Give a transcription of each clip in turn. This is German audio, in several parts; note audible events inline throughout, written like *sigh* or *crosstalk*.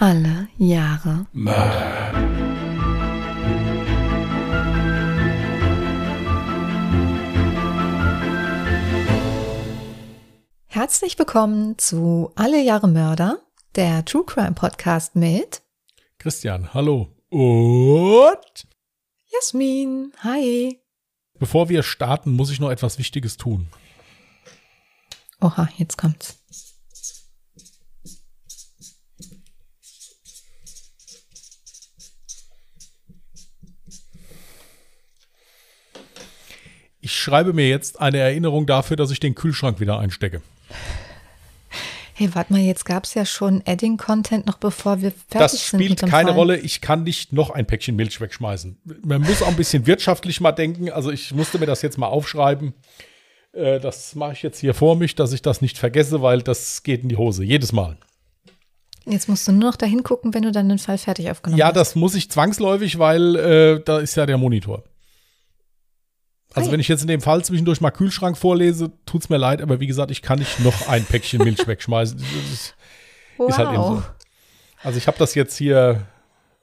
Alle Jahre Mörder. Herzlich willkommen zu Alle Jahre Mörder, der True Crime Podcast mit Christian, hallo. Und Jasmin. Hi. bevor wir starten, muss ich noch etwas Wichtiges tun. Oha, jetzt kommt's. Ich schreibe mir jetzt eine Erinnerung dafür, dass ich den Kühlschrank wieder einstecke. Hey, warte mal, jetzt gab's ja schon Adding-Content noch bevor wir fertig Das sind. spielt mit dem keine Fall. Rolle. Ich kann nicht noch ein Päckchen Milch wegschmeißen. Man muss auch ein bisschen wirtschaftlich mal denken. Also ich musste mir das jetzt mal aufschreiben. Äh, Das mache ich jetzt hier vor mich, dass ich das nicht vergesse, weil das geht in die Hose. Jedes Mal. Jetzt musst du nur noch dahin gucken, wenn du dann den Fall fertig aufgenommen Ja, hast. das muss ich zwangsläufig, weil äh, da ist ja der Monitor. Also wenn ich jetzt in dem Fall zwischendurch mal Kühlschrank vorlese, tut's mir leid, aber wie gesagt, ich kann nicht noch ein Päckchen Milch *laughs* wegschmeißen. Das ist, wow. ist halt eben so. Also ich habe das jetzt hier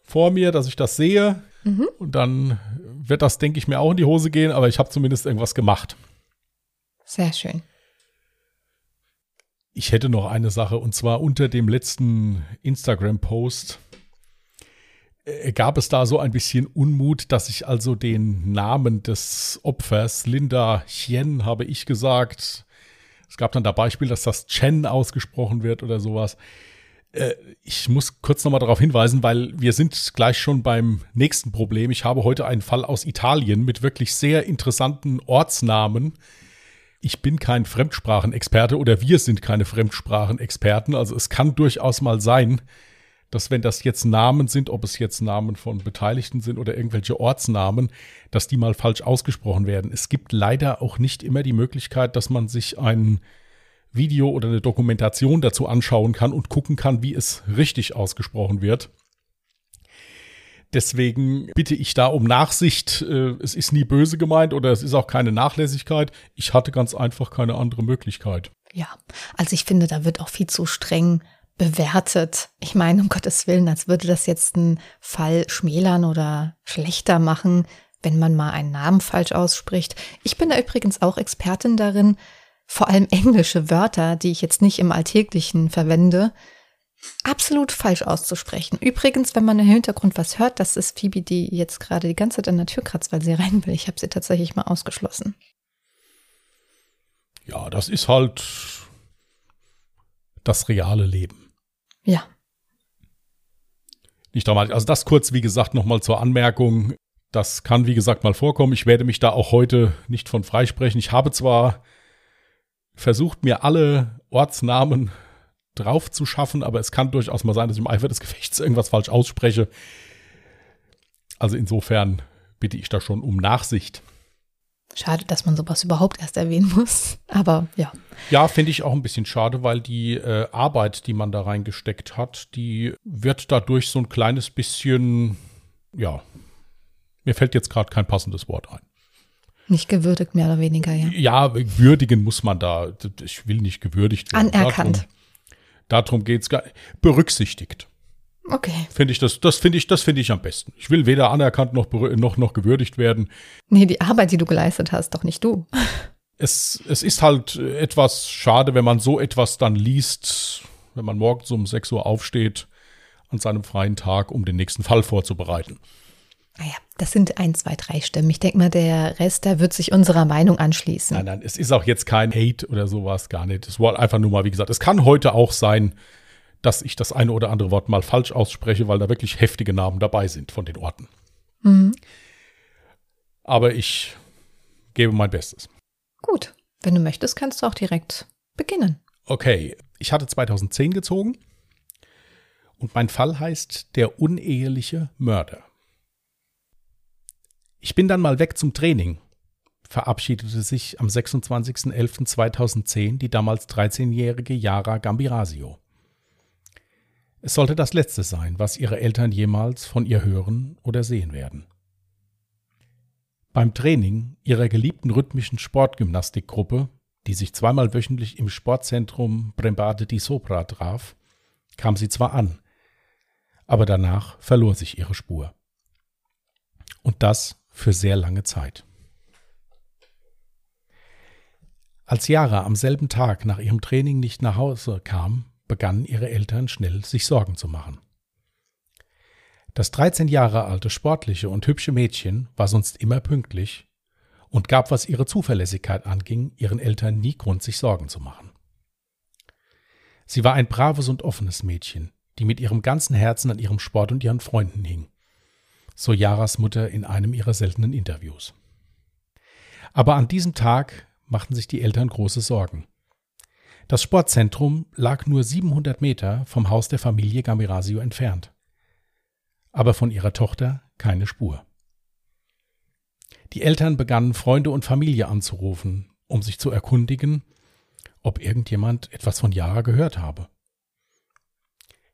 vor mir, dass ich das sehe Mhm. und dann wird das, denke ich, mir auch in die Hose gehen, aber ich habe zumindest irgendwas gemacht. Sehr schön. Ich hätte noch eine Sache und zwar unter dem letzten Instagram-Post gab es da so ein bisschen Unmut, dass ich also den Namen des Opfers, Linda Chen, habe ich gesagt. Es gab dann da Beispiel, dass das Chen ausgesprochen wird oder sowas. Äh, Ich muss kurz nochmal darauf hinweisen, weil wir sind gleich schon beim nächsten Problem. Ich habe heute einen Fall aus Italien mit wirklich sehr interessanten Ortsnamen ich bin kein Fremdsprachenexperte oder wir sind keine Fremdsprachenexperten. Also es kann durchaus mal sein, dass wenn das jetzt Namen sind, ob es jetzt Namen von Beteiligten sind oder irgendwelche Ortsnamen, dass die mal falsch ausgesprochen werden. Es gibt leider auch nicht immer die Möglichkeit, dass man sich ein Video oder eine Dokumentation dazu anschauen kann und gucken kann, wie es richtig ausgesprochen wird. Deswegen bitte ich da um Nachsicht. Äh, Es ist nie böse gemeint oder es ist auch keine Nachlässigkeit. Ich hatte ganz einfach keine andere Möglichkeit. Ja, also ich finde, da wird auch viel zu streng bewertet. Ich meine, um Gottes Willen, als würde das jetzt einen Fall schmälern oder schlechter machen, wenn man mal einen Namen falsch ausspricht. Ich bin da übrigens auch Expertin darin, vor allem englische Wörter, die ich jetzt nicht im Alltäglichen verwende, absolut falsch auszusprechen. Übrigens, wenn man im Hintergrund was hört, das ist Phoebe, die jetzt gerade die ganze Zeit an der Tür kratzt, weil sie rein will. Ich habe sie tatsächlich mal ausgeschlossen. Ja, das ist halt das reale Leben. Ja, Nicht dramatisch. Also das kurz, wie gesagt, nochmal zur Anmerkung. Das kann, wie gesagt, mal vorkommen. Ich werde mich da auch heute nicht von freisprechen. Ich habe zwar versucht, mir alle Ortsnamen drauf zu schaffen, aber es kann durchaus mal sein, dass ich im Eifer des Gefechts irgendwas falsch ausspreche. Also insofern bitte ich da schon um Nachsicht. Schade, dass man sowas überhaupt erst erwähnen muss. Aber ja. Ja, finde ich auch ein bisschen schade, weil die äh, Arbeit, die man da reingesteckt hat, die wird dadurch so ein kleines bisschen, ja, mir fällt jetzt gerade kein passendes Wort ein. Nicht gewürdigt, mehr oder weniger, ja. Ja, würdigen muss man da. Ich will nicht gewürdigt werden. Anerkannt. Darum, darum geht es gar Berücksichtigt. Okay. Finde ich das, das finde ich, das finde ich am besten. Ich will weder anerkannt noch, noch, noch gewürdigt werden. Nee, die Arbeit, die du geleistet hast, doch nicht du. *laughs* es, es ist halt etwas schade, wenn man so etwas dann liest, wenn man morgens um 6 Uhr aufsteht an seinem freien Tag, um den nächsten Fall vorzubereiten. Naja, das sind ein, zwei, drei Stimmen. Ich denke mal, der Rest, der wird sich unserer Meinung anschließen. Nein, nein, es ist auch jetzt kein Hate oder sowas, gar nicht. Es war einfach nur mal, wie gesagt, es kann heute auch sein, dass ich das eine oder andere Wort mal falsch ausspreche, weil da wirklich heftige Namen dabei sind von den Orten. Mhm. Aber ich gebe mein Bestes. Gut. Wenn du möchtest, kannst du auch direkt beginnen. Okay, ich hatte 2010 gezogen und mein Fall heißt Der uneheliche Mörder. Ich bin dann mal weg zum Training, verabschiedete sich am 26.11.2010 die damals 13-jährige Yara Gambirasio. Es sollte das Letzte sein, was ihre Eltern jemals von ihr hören oder sehen werden. Beim Training ihrer geliebten rhythmischen Sportgymnastikgruppe, die sich zweimal wöchentlich im Sportzentrum Brembade di Sopra traf, kam sie zwar an, aber danach verlor sich ihre Spur. Und das für sehr lange Zeit. Als Yara am selben Tag nach ihrem Training nicht nach Hause kam, begannen ihre Eltern schnell sich Sorgen zu machen. Das 13 Jahre alte, sportliche und hübsche Mädchen war sonst immer pünktlich und gab, was ihre Zuverlässigkeit anging, ihren Eltern nie Grund, sich Sorgen zu machen. Sie war ein braves und offenes Mädchen, die mit ihrem ganzen Herzen an ihrem Sport und ihren Freunden hing, so Jaras Mutter in einem ihrer seltenen Interviews. Aber an diesem Tag machten sich die Eltern große Sorgen. Das Sportzentrum lag nur 700 Meter vom Haus der Familie Gamirasio entfernt. Aber von ihrer Tochter keine Spur. Die Eltern begannen Freunde und Familie anzurufen, um sich zu erkundigen, ob irgendjemand etwas von Yara gehört habe.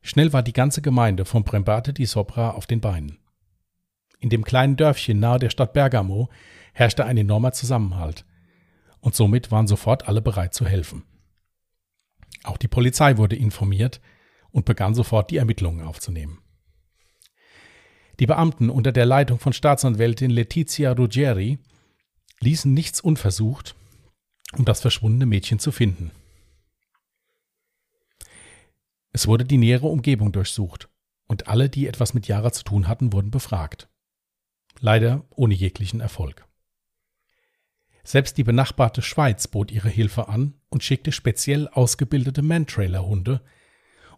Schnell war die ganze Gemeinde von Brembate di Sopra auf den Beinen. In dem kleinen Dörfchen nahe der Stadt Bergamo herrschte ein enormer Zusammenhalt, und somit waren sofort alle bereit zu helfen. Auch die Polizei wurde informiert und begann sofort die Ermittlungen aufzunehmen. Die Beamten unter der Leitung von Staatsanwältin Letizia Ruggieri ließen nichts unversucht, um das verschwundene Mädchen zu finden. Es wurde die nähere Umgebung durchsucht und alle, die etwas mit Yara zu tun hatten, wurden befragt. Leider ohne jeglichen Erfolg. Selbst die benachbarte Schweiz bot ihre Hilfe an und schickte speziell ausgebildete Mantrailer-Hunde,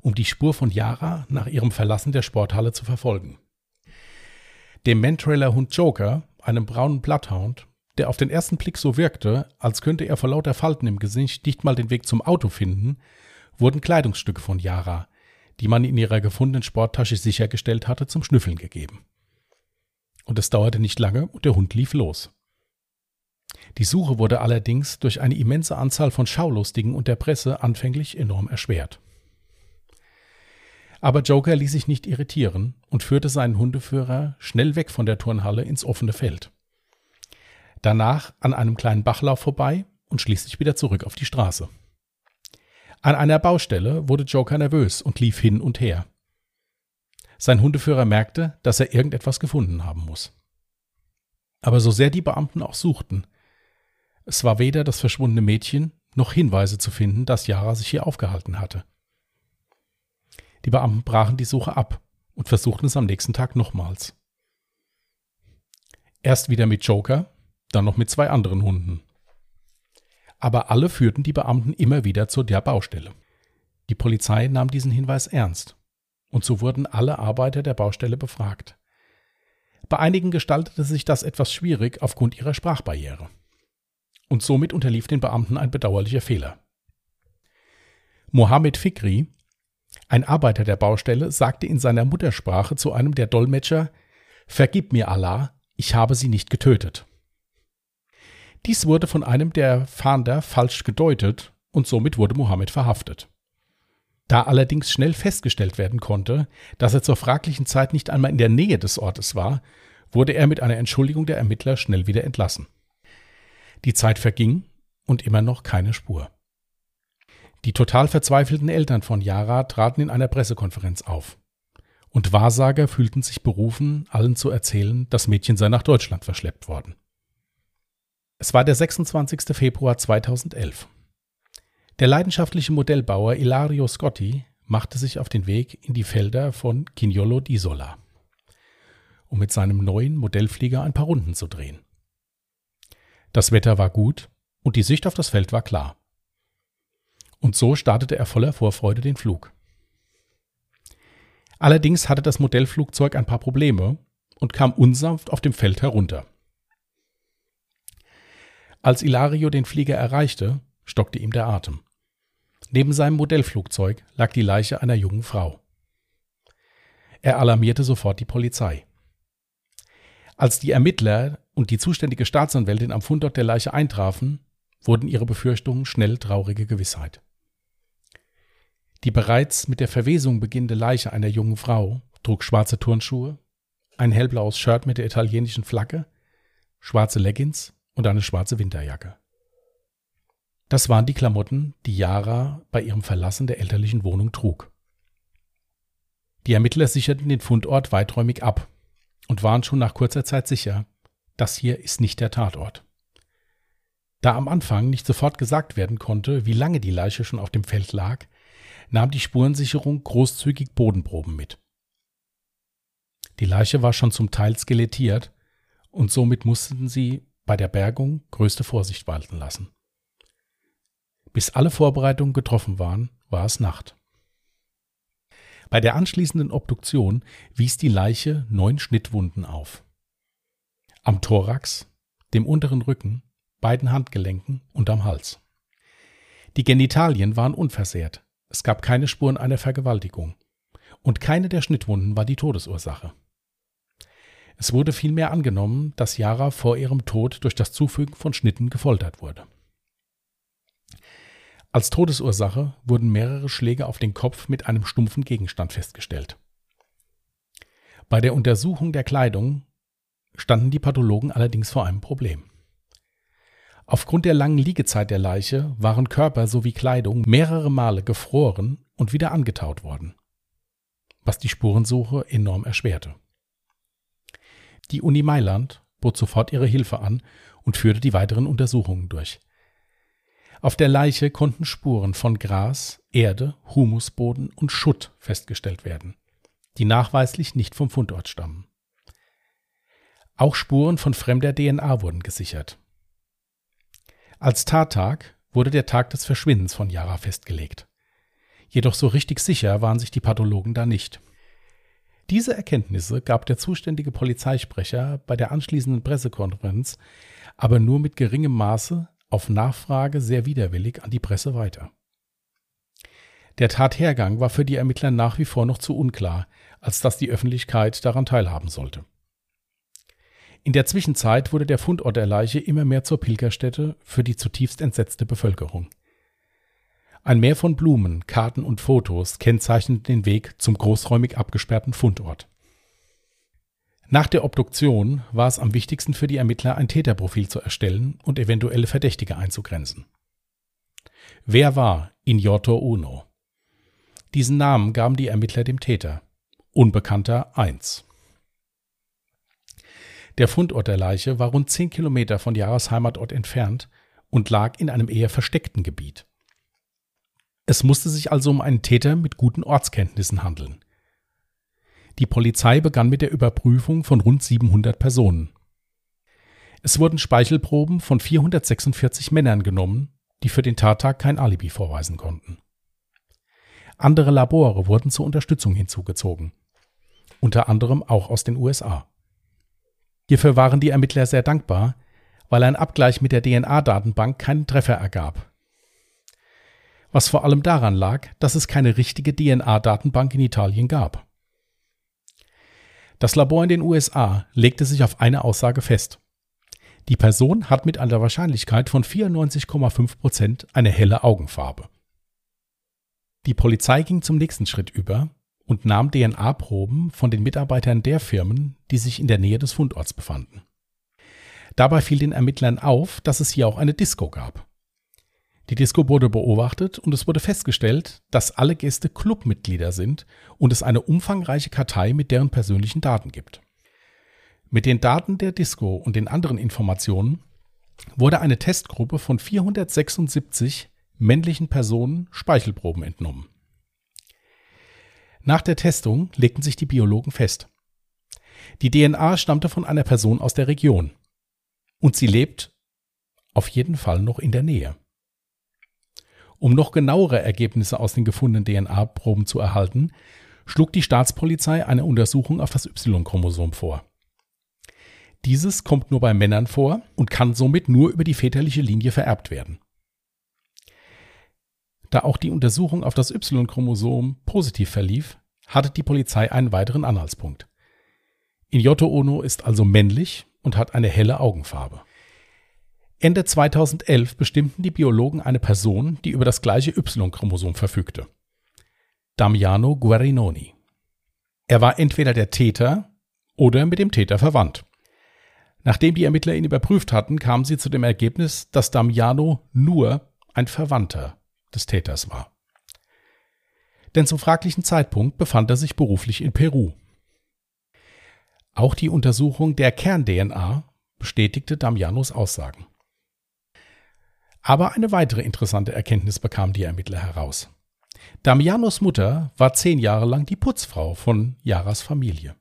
um die Spur von Yara nach ihrem Verlassen der Sporthalle zu verfolgen. Dem Mantrailer-Hund Joker, einem braunen Bloodhound, der auf den ersten Blick so wirkte, als könnte er vor lauter Falten im Gesicht nicht mal den Weg zum Auto finden, wurden Kleidungsstücke von Yara, die man in ihrer gefundenen Sporttasche sichergestellt hatte, zum Schnüffeln gegeben. Und es dauerte nicht lange und der Hund lief los. Die Suche wurde allerdings durch eine immense Anzahl von Schaulustigen und der Presse anfänglich enorm erschwert. Aber Joker ließ sich nicht irritieren und führte seinen Hundeführer schnell weg von der Turnhalle ins offene Feld. Danach an einem kleinen Bachlauf vorbei und schließlich wieder zurück auf die Straße. An einer Baustelle wurde Joker nervös und lief hin und her. Sein Hundeführer merkte, dass er irgendetwas gefunden haben muss. Aber so sehr die Beamten auch suchten, es war weder das verschwundene Mädchen noch Hinweise zu finden, dass Yara sich hier aufgehalten hatte. Die Beamten brachen die Suche ab und versuchten es am nächsten Tag nochmals. Erst wieder mit Joker, dann noch mit zwei anderen Hunden. Aber alle führten die Beamten immer wieder zu der Baustelle. Die Polizei nahm diesen Hinweis ernst, und so wurden alle Arbeiter der Baustelle befragt. Bei einigen gestaltete sich das etwas schwierig aufgrund ihrer Sprachbarriere und somit unterlief den Beamten ein bedauerlicher Fehler. Mohammed Fikri, ein Arbeiter der Baustelle, sagte in seiner Muttersprache zu einem der Dolmetscher Vergib mir Allah, ich habe sie nicht getötet. Dies wurde von einem der Fahnder falsch gedeutet und somit wurde Mohammed verhaftet. Da allerdings schnell festgestellt werden konnte, dass er zur fraglichen Zeit nicht einmal in der Nähe des Ortes war, wurde er mit einer Entschuldigung der Ermittler schnell wieder entlassen. Die Zeit verging und immer noch keine Spur. Die total verzweifelten Eltern von Yara traten in einer Pressekonferenz auf. Und Wahrsager fühlten sich berufen, allen zu erzählen, das Mädchen sei nach Deutschland verschleppt worden. Es war der 26. Februar 2011. Der leidenschaftliche Modellbauer Ilario Scotti machte sich auf den Weg in die Felder von Chignolo d'Isola, um mit seinem neuen Modellflieger ein paar Runden zu drehen. Das Wetter war gut und die Sicht auf das Feld war klar. Und so startete er voller Vorfreude den Flug. Allerdings hatte das Modellflugzeug ein paar Probleme und kam unsanft auf dem Feld herunter. Als Ilario den Flieger erreichte, stockte ihm der Atem. Neben seinem Modellflugzeug lag die Leiche einer jungen Frau. Er alarmierte sofort die Polizei. Als die Ermittler und die zuständige Staatsanwältin am Fundort der Leiche eintrafen, wurden ihre Befürchtungen schnell traurige Gewissheit. Die bereits mit der Verwesung beginnende Leiche einer jungen Frau trug schwarze Turnschuhe, ein hellblaues Shirt mit der italienischen Flagge, schwarze Leggings und eine schwarze Winterjacke. Das waren die Klamotten, die Yara bei ihrem Verlassen der elterlichen Wohnung trug. Die Ermittler sicherten den Fundort weiträumig ab und waren schon nach kurzer Zeit sicher, das hier ist nicht der Tatort. Da am Anfang nicht sofort gesagt werden konnte, wie lange die Leiche schon auf dem Feld lag, nahm die Spurensicherung großzügig Bodenproben mit. Die Leiche war schon zum Teil skelettiert und somit mussten sie bei der Bergung größte Vorsicht walten lassen. Bis alle Vorbereitungen getroffen waren, war es Nacht. Bei der anschließenden Obduktion wies die Leiche neun Schnittwunden auf. Am Thorax, dem unteren Rücken, beiden Handgelenken und am Hals. Die Genitalien waren unversehrt. Es gab keine Spuren einer Vergewaltigung. Und keine der Schnittwunden war die Todesursache. Es wurde vielmehr angenommen, dass Yara vor ihrem Tod durch das Zufügen von Schnitten gefoltert wurde. Als Todesursache wurden mehrere Schläge auf den Kopf mit einem stumpfen Gegenstand festgestellt. Bei der Untersuchung der Kleidung standen die Pathologen allerdings vor einem Problem. Aufgrund der langen Liegezeit der Leiche waren Körper sowie Kleidung mehrere Male gefroren und wieder angetaut worden, was die Spurensuche enorm erschwerte. Die Uni Mailand bot sofort ihre Hilfe an und führte die weiteren Untersuchungen durch. Auf der Leiche konnten Spuren von Gras, Erde, Humusboden und Schutt festgestellt werden, die nachweislich nicht vom Fundort stammen. Auch Spuren von fremder DNA wurden gesichert. Als Tattag wurde der Tag des Verschwindens von Yara festgelegt. Jedoch so richtig sicher waren sich die Pathologen da nicht. Diese Erkenntnisse gab der zuständige Polizeisprecher bei der anschließenden Pressekonferenz aber nur mit geringem Maße auf Nachfrage sehr widerwillig an die Presse weiter. Der Tathergang war für die Ermittler nach wie vor noch zu unklar, als dass die Öffentlichkeit daran teilhaben sollte. In der Zwischenzeit wurde der Fundort der Leiche immer mehr zur Pilgerstätte für die zutiefst entsetzte Bevölkerung. Ein Meer von Blumen, Karten und Fotos kennzeichnet den Weg zum großräumig abgesperrten Fundort. Nach der Obduktion war es am wichtigsten für die Ermittler, ein Täterprofil zu erstellen und eventuelle Verdächtige einzugrenzen. Wer war Injotto Uno? Diesen Namen gaben die Ermittler dem Täter. Unbekannter 1. Der Fundort der Leiche war rund 10 Kilometer von Jaras Heimatort entfernt und lag in einem eher versteckten Gebiet. Es musste sich also um einen Täter mit guten Ortskenntnissen handeln. Die Polizei begann mit der Überprüfung von rund 700 Personen. Es wurden Speichelproben von 446 Männern genommen, die für den Tattag kein Alibi vorweisen konnten. Andere Labore wurden zur Unterstützung hinzugezogen, unter anderem auch aus den USA. Hierfür waren die Ermittler sehr dankbar, weil ein Abgleich mit der DNA-Datenbank keinen Treffer ergab. Was vor allem daran lag, dass es keine richtige DNA-Datenbank in Italien gab. Das Labor in den USA legte sich auf eine Aussage fest. Die Person hat mit einer Wahrscheinlichkeit von 94,5 Prozent eine helle Augenfarbe. Die Polizei ging zum nächsten Schritt über und nahm DNA-Proben von den Mitarbeitern der Firmen, die sich in der Nähe des Fundorts befanden. Dabei fiel den Ermittlern auf, dass es hier auch eine Disco gab. Die Disco wurde beobachtet und es wurde festgestellt, dass alle Gäste Clubmitglieder sind und es eine umfangreiche Kartei mit deren persönlichen Daten gibt. Mit den Daten der Disco und den anderen Informationen wurde eine Testgruppe von 476 männlichen Personen Speichelproben entnommen. Nach der Testung legten sich die Biologen fest. Die DNA stammte von einer Person aus der Region. Und sie lebt auf jeden Fall noch in der Nähe. Um noch genauere Ergebnisse aus den gefundenen DNA-Proben zu erhalten, schlug die Staatspolizei eine Untersuchung auf das Y-Chromosom vor. Dieses kommt nur bei Männern vor und kann somit nur über die väterliche Linie vererbt werden. Da auch die Untersuchung auf das Y-Chromosom positiv verlief, hatte die Polizei einen weiteren Anhaltspunkt. Injotto Ono ist also männlich und hat eine helle Augenfarbe. Ende 2011 bestimmten die Biologen eine Person, die über das gleiche Y-Chromosom verfügte. Damiano Guarinoni. Er war entweder der Täter oder mit dem Täter verwandt. Nachdem die Ermittler ihn überprüft hatten, kamen sie zu dem Ergebnis, dass Damiano nur ein Verwandter des Täters war. denn zum fraglichen Zeitpunkt befand er sich beruflich in Peru. Auch die Untersuchung der Kern-DNA bestätigte Damianos Aussagen. Aber eine weitere interessante Erkenntnis bekamen die Ermittler heraus. Damianos Mutter war zehn Jahre lang die Putzfrau von Yaras Familie.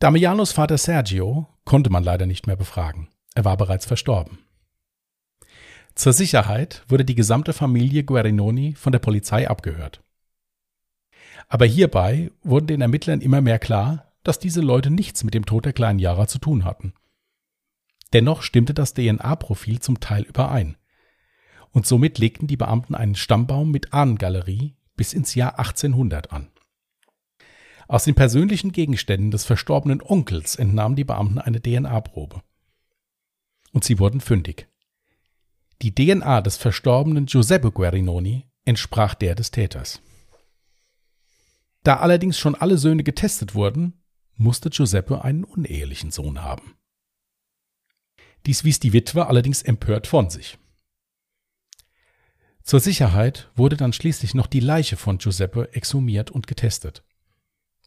Damianos Vater Sergio konnte man leider nicht mehr befragen. Er war bereits verstorben. Zur Sicherheit wurde die gesamte Familie Guarinoni von der Polizei abgehört. Aber hierbei wurde den Ermittlern immer mehr klar, dass diese Leute nichts mit dem Tod der kleinen Yara zu tun hatten. Dennoch stimmte das DNA-Profil zum Teil überein. Und somit legten die Beamten einen Stammbaum mit Ahnengalerie bis ins Jahr 1800 an. Aus den persönlichen Gegenständen des verstorbenen Onkels entnahmen die Beamten eine DNA-Probe. Und sie wurden fündig. Die DNA des verstorbenen Giuseppe Guarinoni entsprach der des Täters. Da allerdings schon alle Söhne getestet wurden, musste Giuseppe einen unehelichen Sohn haben. Dies wies die Witwe allerdings empört von sich. Zur Sicherheit wurde dann schließlich noch die Leiche von Giuseppe exhumiert und getestet.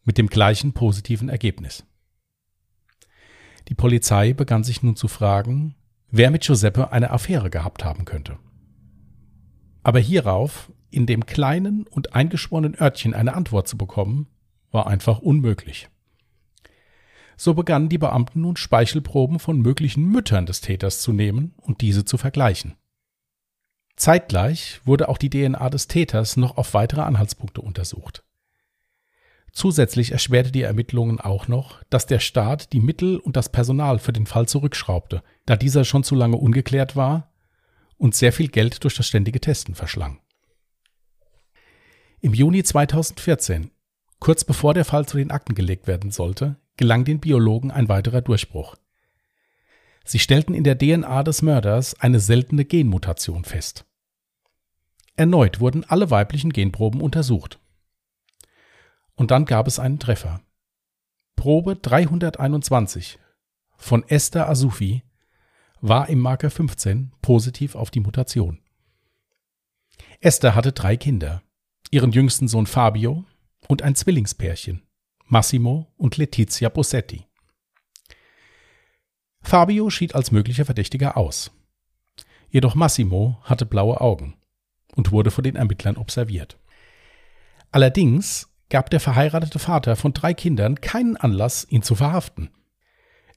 Mit dem gleichen positiven Ergebnis. Die Polizei begann sich nun zu fragen, wer mit Giuseppe eine Affäre gehabt haben könnte. Aber hierauf, in dem kleinen und eingeschworenen Örtchen eine Antwort zu bekommen, war einfach unmöglich. So begannen die Beamten nun Speichelproben von möglichen Müttern des Täters zu nehmen und diese zu vergleichen. Zeitgleich wurde auch die DNA des Täters noch auf weitere Anhaltspunkte untersucht. Zusätzlich erschwerte die Ermittlungen auch noch, dass der Staat die Mittel und das Personal für den Fall zurückschraubte, da dieser schon zu lange ungeklärt war und sehr viel Geld durch das ständige Testen verschlang. Im Juni 2014, kurz bevor der Fall zu den Akten gelegt werden sollte, gelang den Biologen ein weiterer Durchbruch. Sie stellten in der DNA des Mörders eine seltene Genmutation fest. Erneut wurden alle weiblichen Genproben untersucht. Und dann gab es einen Treffer. Probe 321 von Esther Asufi war im Marker 15 positiv auf die Mutation. Esther hatte drei Kinder, ihren jüngsten Sohn Fabio und ein Zwillingspärchen, Massimo und Letizia Bossetti. Fabio schied als möglicher Verdächtiger aus. Jedoch Massimo hatte blaue Augen und wurde von den Ermittlern observiert. Allerdings gab der verheiratete Vater von drei Kindern keinen Anlass, ihn zu verhaften.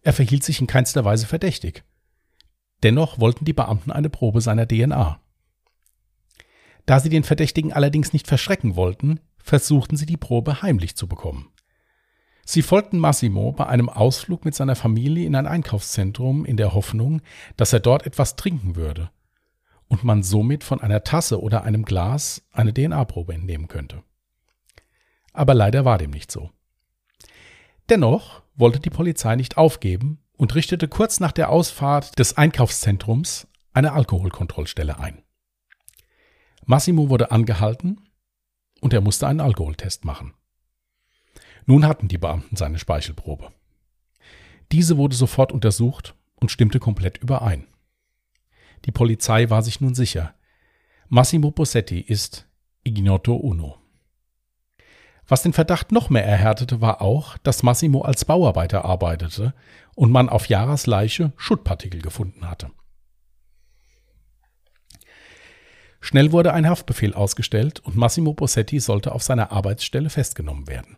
Er verhielt sich in keinster Weise verdächtig. Dennoch wollten die Beamten eine Probe seiner DNA. Da sie den Verdächtigen allerdings nicht verschrecken wollten, versuchten sie die Probe heimlich zu bekommen. Sie folgten Massimo bei einem Ausflug mit seiner Familie in ein Einkaufszentrum in der Hoffnung, dass er dort etwas trinken würde und man somit von einer Tasse oder einem Glas eine DNA-Probe entnehmen könnte. Aber leider war dem nicht so. Dennoch wollte die Polizei nicht aufgeben und richtete kurz nach der Ausfahrt des Einkaufszentrums eine Alkoholkontrollstelle ein. Massimo wurde angehalten und er musste einen Alkoholtest machen. Nun hatten die Beamten seine Speichelprobe. Diese wurde sofort untersucht und stimmte komplett überein. Die Polizei war sich nun sicher. Massimo Bossetti ist Ignoto Uno. Was den Verdacht noch mehr erhärtete, war auch, dass Massimo als Bauarbeiter arbeitete und man auf Jaras Leiche Schuttpartikel gefunden hatte. Schnell wurde ein Haftbefehl ausgestellt und Massimo Bossetti sollte auf seiner Arbeitsstelle festgenommen werden.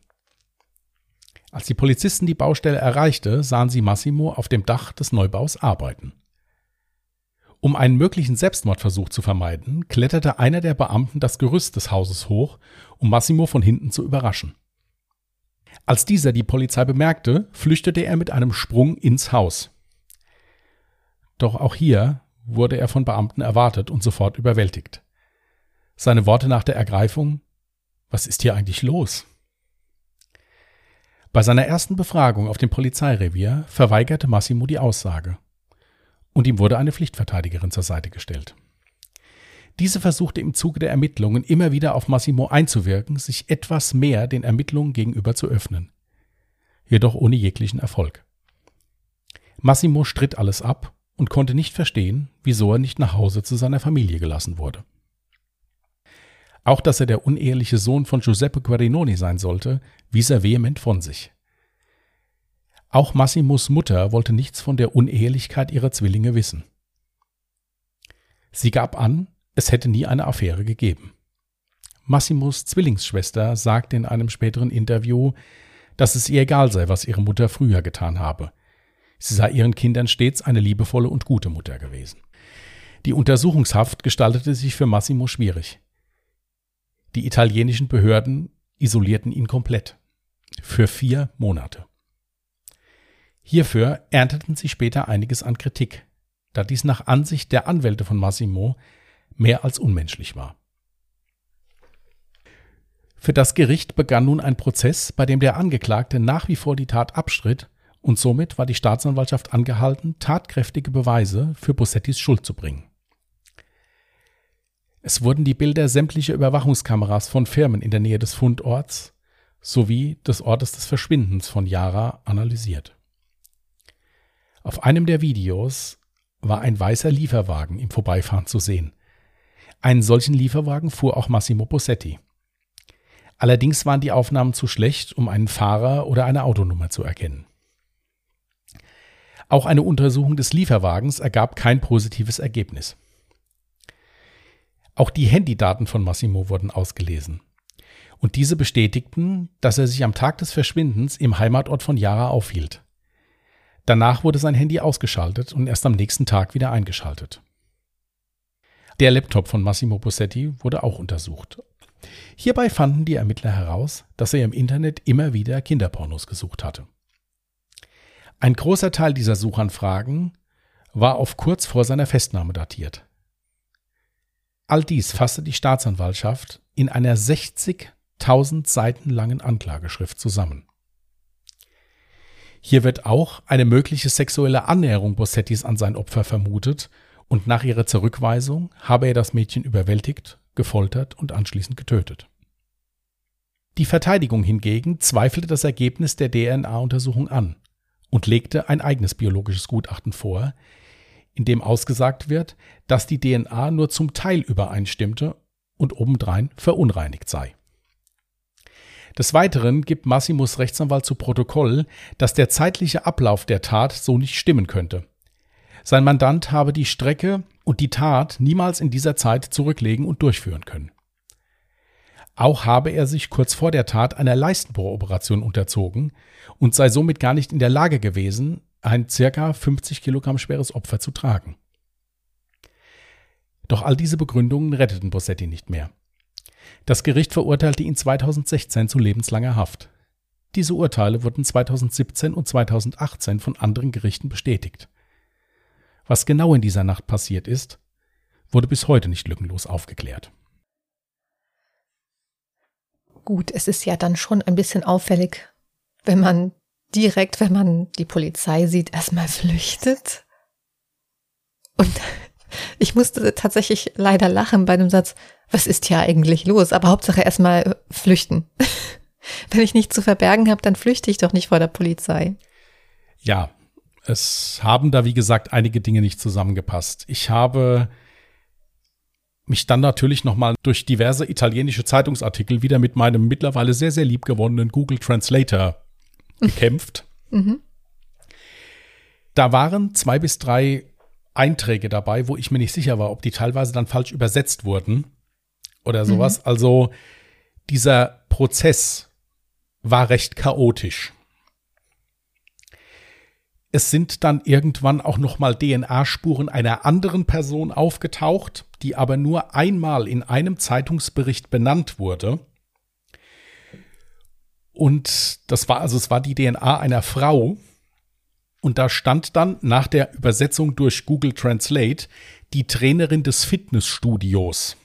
Als die Polizisten die Baustelle erreichte, sahen sie Massimo auf dem Dach des Neubaus arbeiten. Um einen möglichen Selbstmordversuch zu vermeiden, kletterte einer der Beamten das Gerüst des Hauses hoch, um Massimo von hinten zu überraschen. Als dieser die Polizei bemerkte, flüchtete er mit einem Sprung ins Haus. Doch auch hier wurde er von Beamten erwartet und sofort überwältigt. Seine Worte nach der Ergreifung Was ist hier eigentlich los? Bei seiner ersten Befragung auf dem Polizeirevier verweigerte Massimo die Aussage. Und ihm wurde eine Pflichtverteidigerin zur Seite gestellt. Diese versuchte im Zuge der Ermittlungen immer wieder auf Massimo einzuwirken, sich etwas mehr den Ermittlungen gegenüber zu öffnen. Jedoch ohne jeglichen Erfolg. Massimo stritt alles ab und konnte nicht verstehen, wieso er nicht nach Hause zu seiner Familie gelassen wurde. Auch dass er der uneheliche Sohn von Giuseppe Guarinoni sein sollte, wies er vehement von sich. Auch Massimos Mutter wollte nichts von der Unehelichkeit ihrer Zwillinge wissen. Sie gab an, es hätte nie eine Affäre gegeben. Massimos Zwillingsschwester sagte in einem späteren Interview, dass es ihr egal sei, was ihre Mutter früher getan habe. Sie sei ihren Kindern stets eine liebevolle und gute Mutter gewesen. Die Untersuchungshaft gestaltete sich für Massimo schwierig. Die italienischen Behörden isolierten ihn komplett. Für vier Monate. Hierfür ernteten sie später einiges an Kritik, da dies nach Ansicht der Anwälte von Massimo mehr als unmenschlich war. Für das Gericht begann nun ein Prozess, bei dem der Angeklagte nach wie vor die Tat abstritt und somit war die Staatsanwaltschaft angehalten, tatkräftige Beweise für Bossettis Schuld zu bringen. Es wurden die Bilder sämtlicher Überwachungskameras von Firmen in der Nähe des Fundorts sowie des Ortes des Verschwindens von Yara analysiert. Auf einem der Videos war ein weißer Lieferwagen im Vorbeifahren zu sehen. Einen solchen Lieferwagen fuhr auch Massimo Bossetti. Allerdings waren die Aufnahmen zu schlecht, um einen Fahrer oder eine Autonummer zu erkennen. Auch eine Untersuchung des Lieferwagens ergab kein positives Ergebnis. Auch die Handydaten von Massimo wurden ausgelesen. Und diese bestätigten, dass er sich am Tag des Verschwindens im Heimatort von Yara aufhielt. Danach wurde sein Handy ausgeschaltet und erst am nächsten Tag wieder eingeschaltet. Der Laptop von Massimo Bossetti wurde auch untersucht. Hierbei fanden die Ermittler heraus, dass er im Internet immer wieder Kinderpornos gesucht hatte. Ein großer Teil dieser Suchanfragen war auf kurz vor seiner Festnahme datiert. All dies fasste die Staatsanwaltschaft in einer 60.000 Seiten langen Anklageschrift zusammen. Hier wird auch eine mögliche sexuelle Annäherung Bossettis an sein Opfer vermutet und nach ihrer Zurückweisung habe er das Mädchen überwältigt, gefoltert und anschließend getötet. Die Verteidigung hingegen zweifelte das Ergebnis der DNA-Untersuchung an und legte ein eigenes biologisches Gutachten vor, in dem ausgesagt wird, dass die DNA nur zum Teil übereinstimmte und obendrein verunreinigt sei. Des Weiteren gibt Massimos Rechtsanwalt zu Protokoll, dass der zeitliche Ablauf der Tat so nicht stimmen könnte. Sein Mandant habe die Strecke und die Tat niemals in dieser Zeit zurücklegen und durchführen können. Auch habe er sich kurz vor der Tat einer Leistenbohroperation unterzogen und sei somit gar nicht in der Lage gewesen, ein circa 50 Kilogramm schweres Opfer zu tragen. Doch all diese Begründungen retteten Bossetti nicht mehr. Das Gericht verurteilte ihn 2016 zu lebenslanger Haft. Diese Urteile wurden 2017 und 2018 von anderen Gerichten bestätigt. Was genau in dieser Nacht passiert ist, wurde bis heute nicht lückenlos aufgeklärt. Gut, es ist ja dann schon ein bisschen auffällig, wenn man direkt, wenn man die Polizei sieht, erstmal flüchtet. Und *laughs* ich musste tatsächlich leider lachen bei dem Satz, was ist hier eigentlich los? Aber Hauptsache erstmal flüchten. *laughs* Wenn ich nichts zu verbergen habe, dann flüchte ich doch nicht vor der Polizei. Ja, es haben da, wie gesagt, einige Dinge nicht zusammengepasst. Ich habe mich dann natürlich nochmal durch diverse italienische Zeitungsartikel wieder mit meinem mittlerweile sehr, sehr liebgewonnenen Google Translator *laughs* gekämpft. mhm. Da waren zwei bis drei Einträge dabei, wo ich mir nicht sicher war, ob die teilweise dann falsch übersetzt wurden oder sowas. Mhm. Also dieser Prozess war recht chaotisch. Es sind dann irgendwann auch noch mal DNA-Spuren einer anderen Person aufgetaucht, die aber nur einmal in einem Zeitungsbericht benannt wurde. Und das war also es war die DNA einer Frau, und da stand dann nach der Übersetzung durch Google Translate die Trainerin des Fitnessstudios.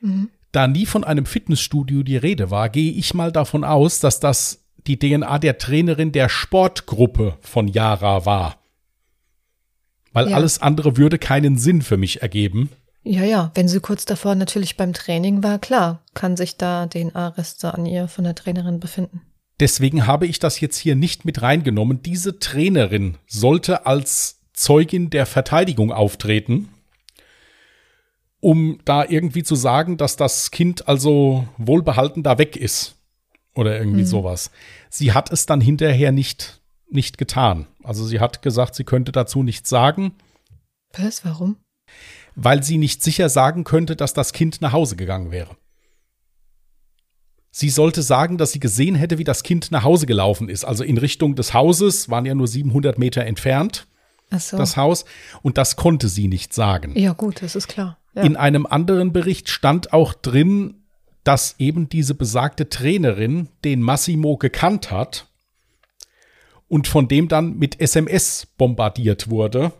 Mhm. Da nie von einem Fitnessstudio die Rede war, gehe ich mal davon aus, dass das die DNA der Trainerin der Sportgruppe von Yara war. Weil ja. alles andere würde keinen Sinn für mich ergeben. Ja, ja, wenn sie kurz davor natürlich beim Training war, klar, kann sich da DNA-Reste an ihr von der Trainerin befinden. Deswegen habe ich das jetzt hier nicht mit reingenommen. Diese Trainerin sollte als Zeugin der Verteidigung auftreten. Um da irgendwie zu sagen, dass das Kind also wohlbehalten da weg ist oder irgendwie mhm. sowas. Sie hat es dann hinterher nicht, nicht getan. Also sie hat gesagt, sie könnte dazu nichts sagen. Was? Warum? Weil sie nicht sicher sagen könnte, dass das Kind nach Hause gegangen wäre. Sie sollte sagen, dass sie gesehen hätte, wie das Kind nach Hause gelaufen ist. Also in Richtung des Hauses, waren ja nur 700 Meter entfernt, so. das Haus. Und das konnte sie nicht sagen. Ja gut, das ist klar. Ja. In einem anderen Bericht stand auch drin, dass eben diese besagte Trainerin den Massimo gekannt hat und von dem dann mit SMS bombardiert wurde,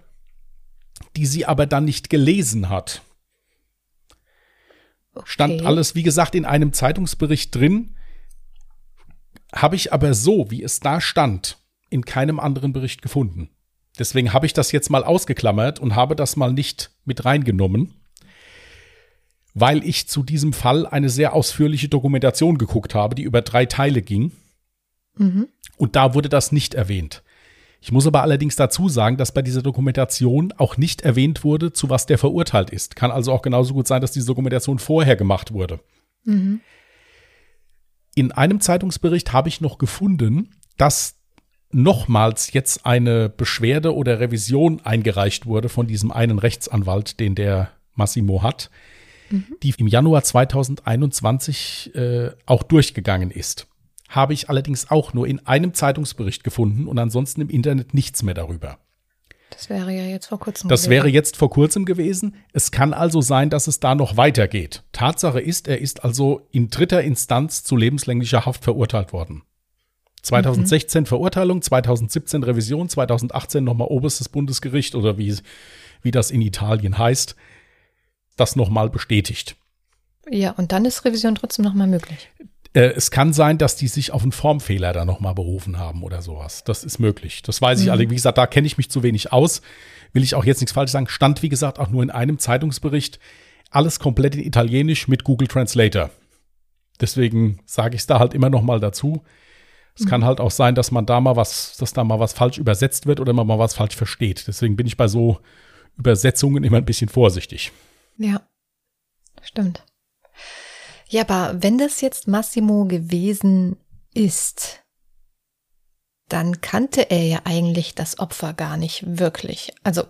die sie aber dann nicht gelesen hat. Okay. Stand alles, wie gesagt, in einem Zeitungsbericht drin, habe ich aber so, wie es da stand, in keinem anderen Bericht gefunden. Deswegen habe ich das jetzt mal ausgeklammert und habe das mal nicht mit reingenommen, weil ich zu diesem Fall eine sehr ausführliche Dokumentation geguckt habe, die über drei Teile ging. Mhm. Und da wurde das nicht erwähnt. Ich muss aber allerdings dazu sagen, dass bei dieser Dokumentation auch nicht erwähnt wurde, zu was der verurteilt ist. Kann also auch genauso gut sein, dass diese Dokumentation vorher gemacht wurde. Mhm. In einem Zeitungsbericht habe ich noch gefunden, dass nochmals jetzt eine Beschwerde oder Revision eingereicht wurde von diesem einen Rechtsanwalt, den der Massimo hat, mhm. die im Januar 2021 äh, auch durchgegangen ist habe ich allerdings auch nur in einem Zeitungsbericht gefunden und ansonsten im Internet nichts mehr darüber. Das wäre ja jetzt vor kurzem. Das gewesen. wäre jetzt vor kurzem gewesen. Es kann also sein, dass es da noch weitergeht. Tatsache ist, er ist also in dritter Instanz zu lebenslänglicher Haft verurteilt worden. 2016 mhm. Verurteilung, 2017 Revision, 2018 nochmal oberstes Bundesgericht oder wie, wie das in Italien heißt, das nochmal bestätigt. Ja, und dann ist Revision trotzdem nochmal möglich. Äh, es kann sein, dass die sich auf einen Formfehler da nochmal berufen haben oder sowas. Das ist möglich. Das weiß ich mhm. alle. Wie gesagt, da kenne ich mich zu wenig aus. Will ich auch jetzt nichts falsch sagen. Stand, wie gesagt, auch nur in einem Zeitungsbericht. Alles komplett in Italienisch mit Google Translator. Deswegen sage ich es da halt immer noch mal dazu. Es mhm. kann halt auch sein, dass man da mal was, dass da mal was falsch übersetzt wird oder man mal was falsch versteht. Deswegen bin ich bei so Übersetzungen immer ein bisschen vorsichtig. Ja, stimmt. Ja, aber wenn das jetzt Massimo gewesen ist, dann kannte er ja eigentlich das Opfer gar nicht wirklich. Also,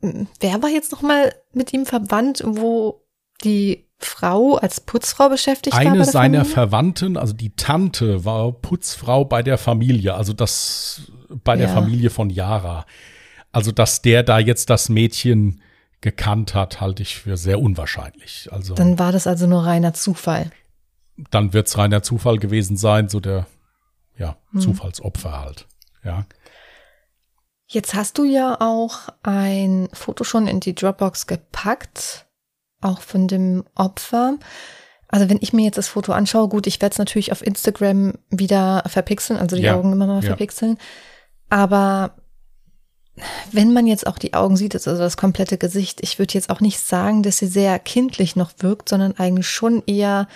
wer war jetzt nochmal mit ihm verwandt, wo die Frau als Putzfrau beschäftigt Eine war? Eine seiner Familie? Verwandten, also die Tante, war Putzfrau bei der Familie, also das bei der ja. Familie von Yara. Also, dass der da jetzt das Mädchen gekannt hat, halte ich für sehr unwahrscheinlich. Also dann war das also nur reiner Zufall. Dann wird es reiner Zufall gewesen sein, so der ja, hm. Zufallsopfer halt. Ja. Jetzt hast du ja auch ein Foto schon in die Dropbox gepackt, auch von dem Opfer. Also wenn ich mir jetzt das Foto anschaue, gut, ich werde es natürlich auf Instagram wieder verpixeln, also die ja. Augen immer mal verpixeln. Ja. Aber wenn man jetzt auch die Augen sieht, also das komplette Gesicht, ich würde jetzt auch nicht sagen, dass sie sehr kindlich noch wirkt, sondern eigentlich schon eher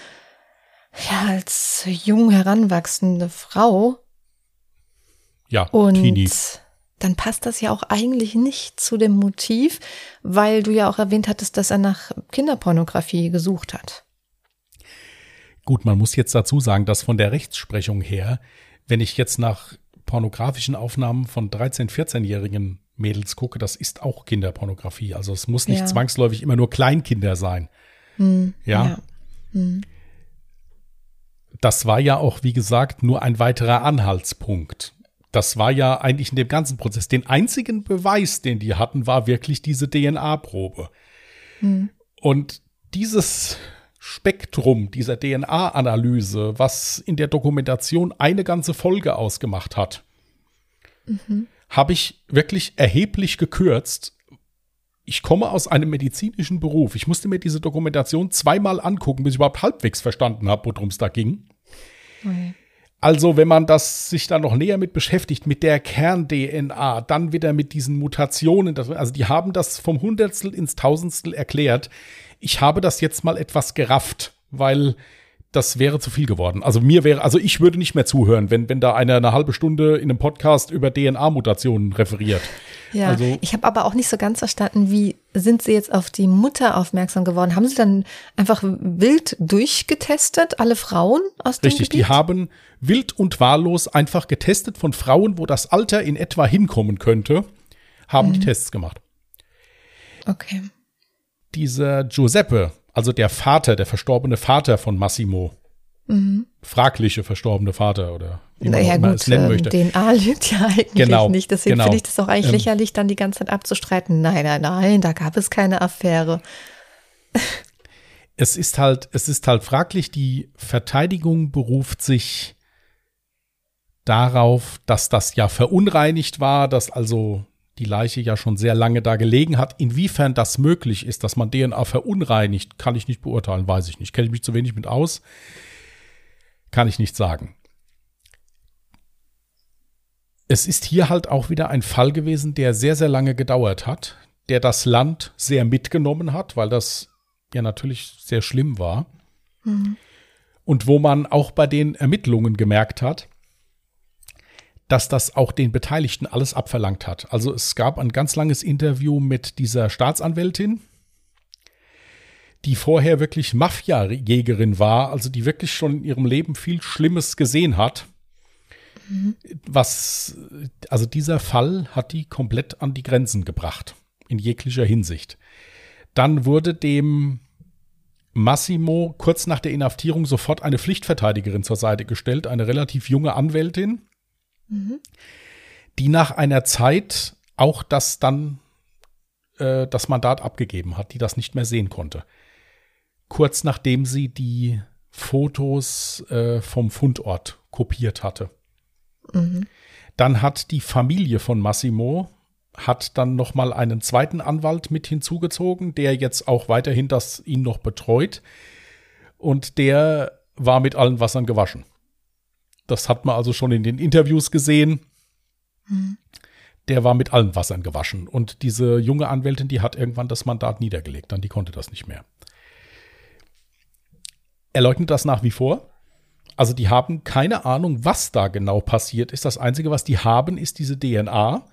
ja, als jung heranwachsende Frau. Ja, und Teenie. dann passt das ja auch eigentlich nicht zu dem Motiv, weil du ja auch erwähnt hattest, dass er nach Kinderpornografie gesucht hat. Gut, man muss jetzt dazu sagen, dass von der Rechtsprechung her, wenn ich jetzt nach pornografischen Aufnahmen von 13-, 14-jährigen Mädels gucke, das ist auch Kinderpornografie. Also es muss nicht ja. zwangsläufig immer nur Kleinkinder sein. Hm, ja. ja. Hm. Das war ja auch, wie gesagt, nur ein weiterer Anhaltspunkt. Das war ja eigentlich in dem ganzen Prozess. Den einzigen Beweis, den die hatten, war wirklich diese DNA-Probe. Hm. Und dieses Spektrum dieser DNA-Analyse, was in der Dokumentation eine ganze Folge ausgemacht hat, mhm. habe ich wirklich erheblich gekürzt. Ich komme aus einem medizinischen Beruf. Ich musste mir diese Dokumentation zweimal angucken, bis ich überhaupt halbwegs verstanden habe, worum es da ging. Okay. Also, wenn man das sich dann noch näher mit beschäftigt, mit der Kern-DNA, dann wieder mit diesen Mutationen, also die haben das vom Hundertstel ins Tausendstel erklärt ich habe das jetzt mal etwas gerafft, weil das wäre zu viel geworden. Also mir wäre, also ich würde nicht mehr zuhören, wenn, wenn da einer eine halbe Stunde in einem Podcast über DNA-Mutationen referiert. Ja, also, ich habe aber auch nicht so ganz verstanden, wie sind Sie jetzt auf die Mutter aufmerksam geworden? Haben Sie dann einfach wild durchgetestet, alle Frauen aus dem Richtig, Gebiet? die haben wild und wahllos einfach getestet von Frauen, wo das Alter in etwa hinkommen könnte, haben mhm. die Tests gemacht. Okay. Dieser Giuseppe, also der Vater, der verstorbene Vater von Massimo, mhm. fragliche verstorbene Vater oder wie man naja, gut, es nennen ähm, möchte. DNA lügt ja eigentlich genau, nicht. Deswegen genau. finde ich das auch eigentlich ähm, lächerlich, dann die ganze Zeit abzustreiten. Nein, nein, nein, da gab es keine Affäre. Es ist halt, es ist halt fraglich, die Verteidigung beruft sich darauf, dass das ja verunreinigt war, dass also die Leiche ja schon sehr lange da gelegen hat. Inwiefern das möglich ist, dass man DNA verunreinigt, kann ich nicht beurteilen, weiß ich nicht. Kenne ich mich zu wenig mit aus. Kann ich nicht sagen. Es ist hier halt auch wieder ein Fall gewesen, der sehr, sehr lange gedauert hat, der das Land sehr mitgenommen hat, weil das ja natürlich sehr schlimm war. Mhm. Und wo man auch bei den Ermittlungen gemerkt hat, dass das auch den Beteiligten alles abverlangt hat. Also es gab ein ganz langes Interview mit dieser Staatsanwältin, die vorher wirklich Mafia-Jägerin war, also die wirklich schon in ihrem Leben viel Schlimmes gesehen hat. Mhm. Was, also dieser Fall hat die komplett an die Grenzen gebracht, in jeglicher Hinsicht. Dann wurde dem Massimo kurz nach der Inhaftierung sofort eine Pflichtverteidigerin zur Seite gestellt, eine relativ junge Anwältin, die nach einer Zeit auch das dann äh, das Mandat abgegeben hat, die das nicht mehr sehen konnte. Kurz nachdem sie die Fotos äh, vom Fundort kopiert hatte. Mhm. Dann hat die Familie von Massimo hat dann noch mal einen zweiten Anwalt mit hinzugezogen, der jetzt auch weiterhin das ihn noch betreut und der war mit allen Wassern gewaschen. Das hat man also schon in den Interviews gesehen. Mhm. Der war mit allen Wassern gewaschen. Und diese junge Anwältin, die hat irgendwann das Mandat niedergelegt. Dann die konnte das nicht mehr. Er leugnet das nach wie vor. Also die haben keine Ahnung, was da genau passiert ist. Das Einzige, was die haben, ist diese DNA.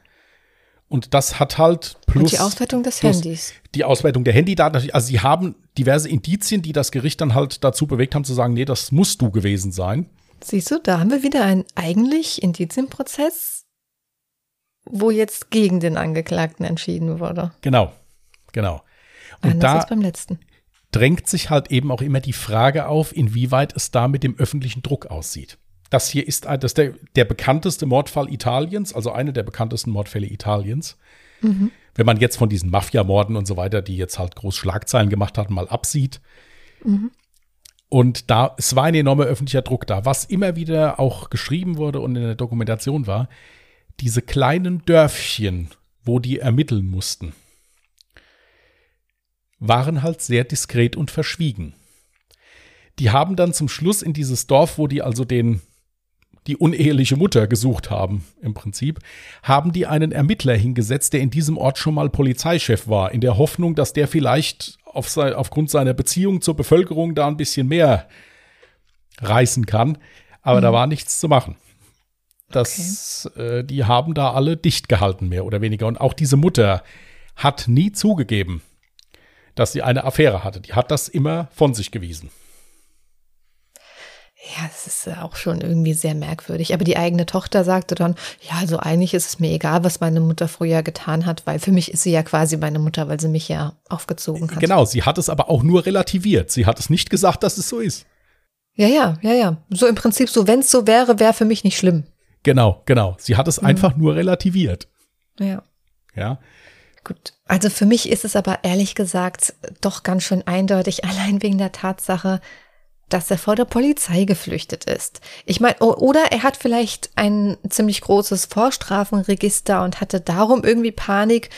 Und das hat halt plus. Und die Auswertung des Handys. Die Auswertung der Handydaten. Also sie haben diverse Indizien, die das Gericht dann halt dazu bewegt haben zu sagen, nee, das musst du gewesen sein. Siehst du, da haben wir wieder einen eigentlich Indizienprozess, wo jetzt gegen den Angeklagten entschieden wurde. Genau, genau. Und Anders da als beim letzten. drängt sich halt eben auch immer die Frage auf, inwieweit es da mit dem öffentlichen Druck aussieht. Das hier ist, das ist der, der bekannteste Mordfall Italiens, also einer der bekanntesten Mordfälle Italiens. Mhm. Wenn man jetzt von diesen Mafia-Morden und so weiter, die jetzt halt groß Schlagzeilen gemacht hatten, mal absieht. Mhm. Und da, es war ein enormer öffentlicher Druck da. Was immer wieder auch geschrieben wurde und in der Dokumentation war, diese kleinen Dörfchen, wo die ermitteln mussten, waren halt sehr diskret und verschwiegen. Die haben dann zum Schluss in dieses Dorf, wo die also den die uneheliche Mutter gesucht haben, im Prinzip, haben die einen Ermittler hingesetzt, der in diesem Ort schon mal Polizeichef war, in der Hoffnung, dass der vielleicht auf sein, aufgrund seiner Beziehung zur Bevölkerung da ein bisschen mehr reißen kann. Aber mhm. da war nichts zu machen. Das, okay. äh, die haben da alle dicht gehalten, mehr oder weniger. Und auch diese Mutter hat nie zugegeben, dass sie eine Affäre hatte. Die hat das immer von sich gewiesen. Ja, das ist auch schon irgendwie sehr merkwürdig. Aber die eigene Tochter sagte dann, ja, also eigentlich ist es mir egal, was meine Mutter früher getan hat, weil für mich ist sie ja quasi meine Mutter, weil sie mich ja aufgezogen hat. Genau, sie hat es aber auch nur relativiert. Sie hat es nicht gesagt, dass es so ist. Ja, ja, ja, ja. So im Prinzip, so wenn es so wäre, wäre für mich nicht schlimm. Genau, genau. Sie hat es mhm. einfach nur relativiert. Ja. Ja. Gut. Also für mich ist es aber ehrlich gesagt doch ganz schön eindeutig, *laughs* allein wegen der Tatsache, dass er vor der Polizei geflüchtet ist. Ich meine, oder er hat vielleicht ein ziemlich großes Vorstrafenregister und hatte darum irgendwie Panik.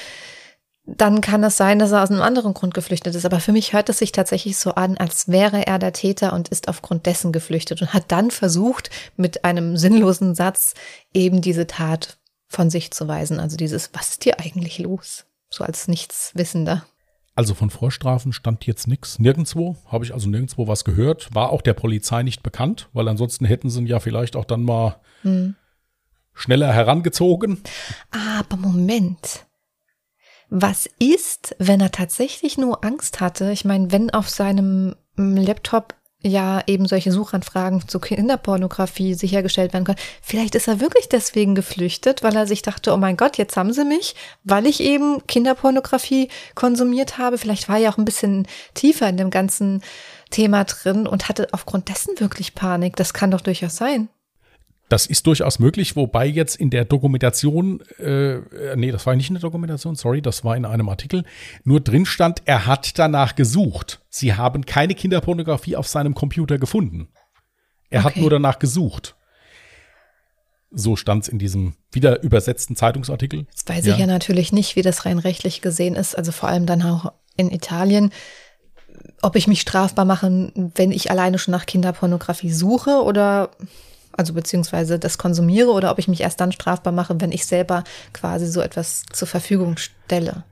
Dann kann es sein, dass er aus einem anderen Grund geflüchtet ist. Aber für mich hört es sich tatsächlich so an, als wäre er der Täter und ist aufgrund dessen geflüchtet und hat dann versucht, mit einem sinnlosen Satz eben diese Tat von sich zu weisen. Also dieses, was ist hier eigentlich los? So als Nichtswissender. Also von Vorstrafen stand jetzt nichts, nirgendwo, habe ich also nirgendwo was gehört, war auch der Polizei nicht bekannt, weil ansonsten hätten sie ihn ja vielleicht auch dann mal hm. schneller herangezogen. Aber Moment, Was ist, wenn er tatsächlich nur Angst hatte? Ich meine, wenn auf seinem Laptop ja eben solche Suchanfragen zu Kinderpornografie sichergestellt werden können. Vielleicht ist er wirklich deswegen geflüchtet, weil er sich dachte, oh mein Gott, jetzt haben sie mich, weil ich eben Kinderpornografie konsumiert habe. Vielleicht war er ja auch ein bisschen tiefer in dem ganzen Thema drin und hatte aufgrund dessen wirklich Panik. Das kann doch durchaus sein. Das ist durchaus möglich, wobei jetzt in der Dokumentation, äh, nee, das war nicht in der Dokumentation, sorry, das war in einem Artikel, nur drin stand, er hat danach gesucht. Sie haben keine Kinderpornografie auf seinem Computer gefunden. Er okay. hat nur danach gesucht. So stand es in diesem wieder übersetzten Zeitungsartikel. Jetzt weiß ja. ich ja natürlich nicht, wie das rein rechtlich gesehen ist, also vor allem dann auch in Italien ob ich mich strafbar mache, wenn ich alleine schon nach Kinderpornografie suche oder also beziehungsweise das konsumiere oder ob ich mich erst dann strafbar mache, wenn ich selber quasi so etwas zur Verfügung stelle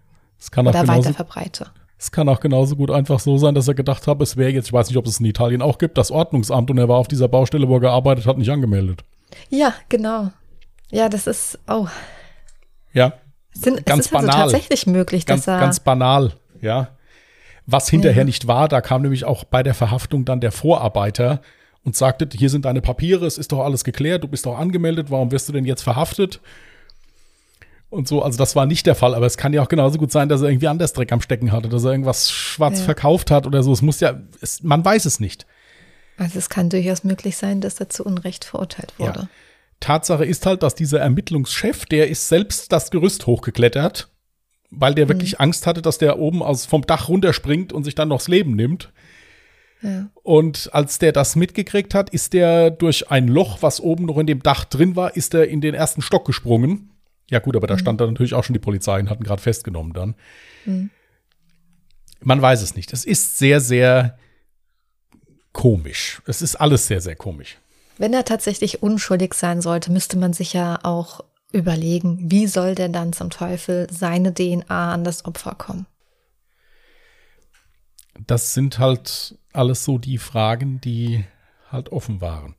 oder genauso, weiter verbreite. Es kann auch genauso gut einfach so sein, dass er gedacht hat, es wäre jetzt, ich weiß nicht, ob es in Italien auch gibt, das Ordnungsamt und er war auf dieser Baustelle, wo er gearbeitet hat, nicht angemeldet. Ja, genau. Ja, das ist, oh. Ja. Sind, ganz es ist also banal. Also tatsächlich möglich, ganz, dass er. Ganz banal, ja. Was hinterher ja. nicht war, da kam nämlich auch bei der Verhaftung dann der Vorarbeiter und sagte, hier sind deine Papiere, es ist doch alles geklärt, du bist doch angemeldet, warum wirst du denn jetzt verhaftet? Und so, also das war nicht der Fall, aber es kann ja auch genauso gut sein, dass er irgendwie anders Dreck am Stecken hatte, dass er irgendwas schwarz ja. verkauft hat oder so. Es muss ja, es, man weiß es nicht. Also es kann durchaus möglich sein, dass er zu Unrecht verurteilt wurde. Ja. Tatsache ist halt, dass dieser Ermittlungschef, der ist selbst das Gerüst hochgeklettert, weil der wirklich mhm. Angst hatte, dass der oben aus, vom Dach runterspringt und sich dann noch das Leben nimmt. Und als der das mitgekriegt hat, ist der durch ein Loch, was oben noch in dem Dach drin war, ist er in den ersten Stock gesprungen. Ja gut, aber da mhm. stand dann natürlich auch schon die Polizei und hatten gerade festgenommen dann. Mhm. Man weiß es nicht. Es ist sehr, sehr komisch. Es ist alles sehr, sehr komisch. Wenn er tatsächlich unschuldig sein sollte, müsste man sich ja auch überlegen, wie soll denn dann zum Teufel seine DNA an das Opfer kommen? Das sind halt alles so die Fragen, die halt offen waren.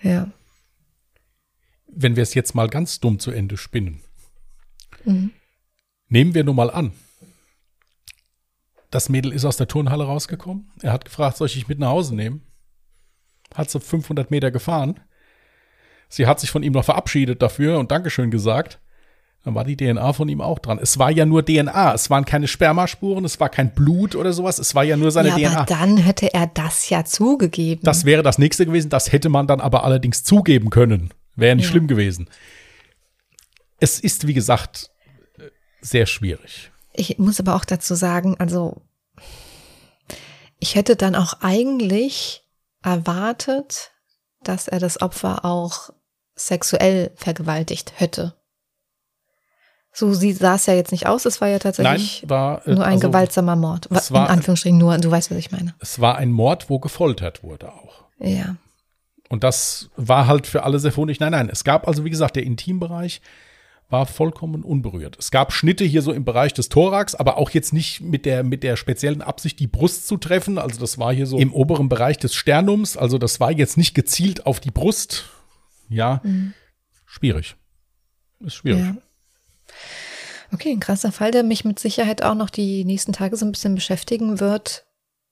Ja. Wenn wir es jetzt mal ganz dumm zu Ende spinnen. Mhm. Nehmen wir nur mal an. Das Mädel ist aus der Turnhalle rausgekommen. Er hat gefragt, soll ich dich mit nach Hause nehmen? Hat so 500 Meter gefahren. Sie hat sich von ihm noch verabschiedet dafür und Dankeschön gesagt. Dann war die DNA von ihm auch dran. Es war ja nur DNA. Es waren keine Spermaspuren, es war kein Blut oder sowas. Es war ja nur seine ja, DNA. Aber dann hätte er das ja zugegeben. Das wäre das nächste gewesen. Das hätte man dann aber allerdings zugeben können. Wäre nicht ja. schlimm gewesen. Es ist, wie gesagt, sehr schwierig. Ich muss aber auch dazu sagen, also ich hätte dann auch eigentlich erwartet, dass er das Opfer auch sexuell vergewaltigt hätte. So sie sah es ja jetzt nicht aus, es war ja tatsächlich Nein, war, äh, nur ein also, gewaltsamer Mord. Es war, In Anführungsstrichen nur, du weißt, was ich meine. Es war ein Mord, wo gefoltert wurde auch. Ja. Und das war halt für alle sehr freundlich. Nein, nein, es gab also, wie gesagt, der Intimbereich war vollkommen unberührt. Es gab Schnitte hier so im Bereich des Thorax, aber auch jetzt nicht mit der, mit der speziellen Absicht, die Brust zu treffen. Also das war hier so im oberen Bereich des Sternums. Also das war jetzt nicht gezielt auf die Brust. Ja, mhm. schwierig. Ist schwierig. Ja. Okay, ein krasser Fall, der mich mit Sicherheit auch noch die nächsten Tage so ein bisschen beschäftigen wird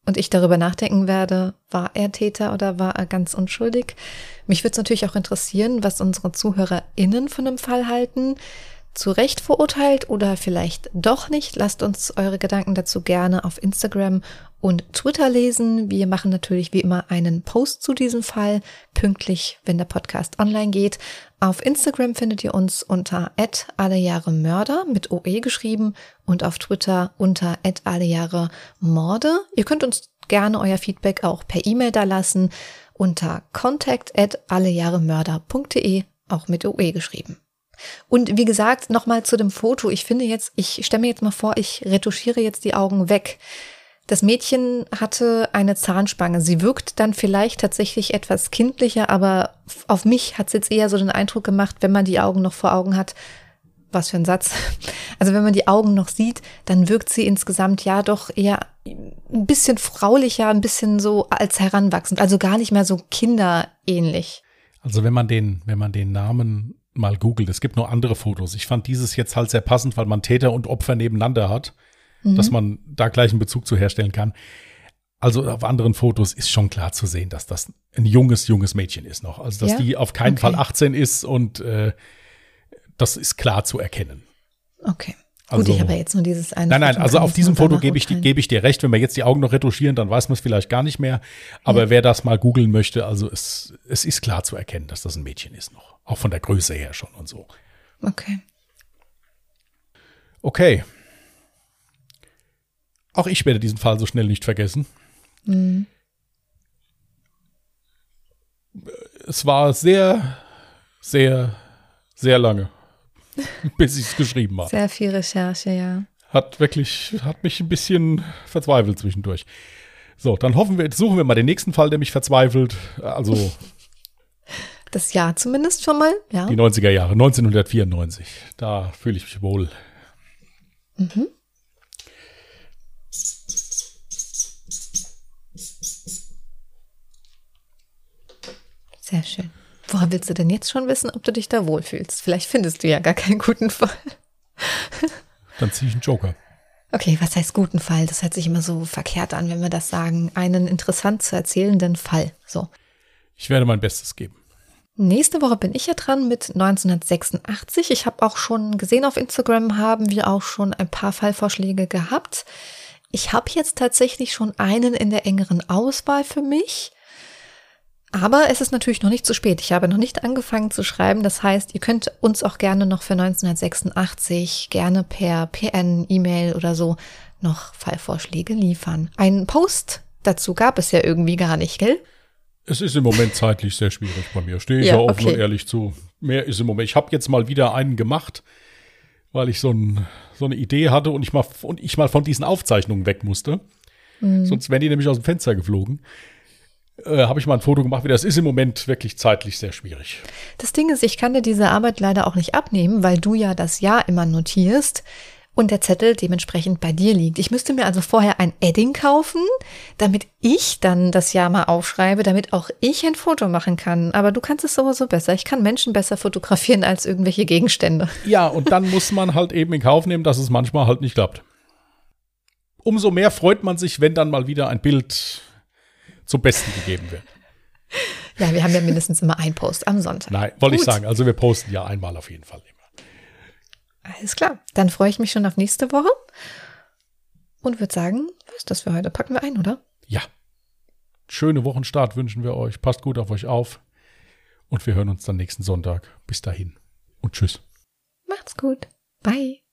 und ich darüber nachdenken werde, war er Täter oder war er ganz unschuldig? Mich würde es natürlich auch interessieren, was unsere ZuhörerInnen von dem Fall halten zu Recht verurteilt oder vielleicht doch nicht. Lasst uns eure Gedanken dazu gerne auf Instagram und Twitter lesen. Wir machen natürlich wie immer einen Post zu diesem Fall, pünktlich, wenn der Podcast online geht. Auf Instagram findet ihr uns unter @allejahremörder mit OE geschrieben und auf Twitter unter @allejahremorde. Ihr könnt uns gerne euer Feedback auch per E-Mail da lassen unter contact allejahremörder.de, auch mit OE geschrieben. Und wie gesagt, nochmal zu dem Foto. Ich finde jetzt, ich stelle mir jetzt mal vor, ich retuschiere jetzt die Augen weg. Das Mädchen hatte eine Zahnspange. Sie wirkt dann vielleicht tatsächlich etwas kindlicher, aber auf mich hat es jetzt eher so den Eindruck gemacht, wenn man die Augen noch vor Augen hat. Was für ein Satz. *laughs* Also wenn man die Augen noch sieht, dann wirkt sie insgesamt ja doch eher ein bisschen fraulicher, ein bisschen so als heranwachsend. Also gar nicht mehr so kinderähnlich. Also wenn man den, wenn man den Namen mal googeln. Es gibt noch andere Fotos. Ich fand dieses jetzt halt sehr passend, weil man Täter und Opfer nebeneinander hat, mhm. dass man da gleich einen Bezug zu herstellen kann. Also auf anderen Fotos ist schon klar zu sehen, dass das ein junges, junges Mädchen ist noch. Also dass ja? die auf keinen okay. Fall 18 ist und äh, das ist klar zu erkennen. Okay. Also, Gut, ich habe ja jetzt nur dieses eine. Nein, nein, also auf diesem Foto gebe ich, gebe ich dir recht. Wenn wir jetzt die Augen noch retuschieren, dann weiß man es vielleicht gar nicht mehr. Aber ja. wer das mal googeln möchte, also es, es ist klar zu erkennen, dass das ein Mädchen ist noch. Auch von der Größe her schon und so. Okay. Okay. Auch ich werde diesen Fall so schnell nicht vergessen. Mhm. Es war sehr, sehr, sehr lange, *laughs* bis ich es geschrieben habe. Sehr viel Recherche, ja. Hat wirklich, hat mich ein bisschen verzweifelt zwischendurch. So, dann hoffen wir, suchen wir mal den nächsten Fall, der mich verzweifelt. Also. *laughs* Das Jahr zumindest schon mal, ja. Die 90er Jahre, 1994. Da fühle ich mich wohl. Mhm. Sehr schön. Woher willst du denn jetzt schon wissen, ob du dich da wohlfühlst? Vielleicht findest du ja gar keinen guten Fall. *laughs* Dann ziehe ich einen Joker. Okay, was heißt guten Fall? Das hört sich immer so verkehrt an, wenn wir das sagen. Einen interessant zu erzählenden Fall. So. Ich werde mein Bestes geben. Nächste Woche bin ich ja dran mit 1986. Ich habe auch schon gesehen auf Instagram, haben wir auch schon ein paar Fallvorschläge gehabt. Ich habe jetzt tatsächlich schon einen in der engeren Auswahl für mich. Aber es ist natürlich noch nicht zu spät. Ich habe noch nicht angefangen zu schreiben. Das heißt, ihr könnt uns auch gerne noch für 1986 gerne per PN, E-Mail oder so noch Fallvorschläge liefern. Einen Post dazu gab es ja irgendwie gar nicht, gell? Es ist im Moment zeitlich sehr schwierig bei mir. Stehe ich ja, offen okay. und ehrlich zu. Mehr ist im Moment. Ich habe jetzt mal wieder einen gemacht, weil ich so, ein, so eine Idee hatte und ich mal, und ich mal von diesen Aufzeichnungen weg musste. Mhm. Sonst wären die nämlich aus dem Fenster geflogen äh, habe ich mal ein Foto gemacht, wie das ist im Moment wirklich zeitlich sehr schwierig. Das Ding ist, ich kann dir diese Arbeit leider auch nicht abnehmen, weil du ja das Jahr immer notierst und der Zettel dementsprechend bei dir liegt. Ich müsste mir also vorher ein Edding kaufen, damit ich dann das Jahr mal aufschreibe, damit auch ich ein Foto machen kann. Aber du kannst es sowieso besser. Ich kann Menschen besser fotografieren als irgendwelche Gegenstände. Ja, und dann *laughs* muss man halt eben in Kauf nehmen, dass es manchmal halt nicht klappt. Umso mehr freut man sich, wenn dann mal wieder ein Bild zum Besten gegeben wird. Ja, wir haben ja mindestens immer einen Post am Sonntag. Nein, wollte ich sagen. Also wir posten ja einmal auf jeden Fall immer. Alles klar. Dann freue ich mich schon auf nächste Woche und würde sagen, was ist das für heute? Packen wir ein, oder? Ja. Schöne Wochenstart wünschen wir euch. Passt gut auf euch auf. Und wir hören uns dann nächsten Sonntag. Bis dahin. Und tschüss. Macht's gut. Bye.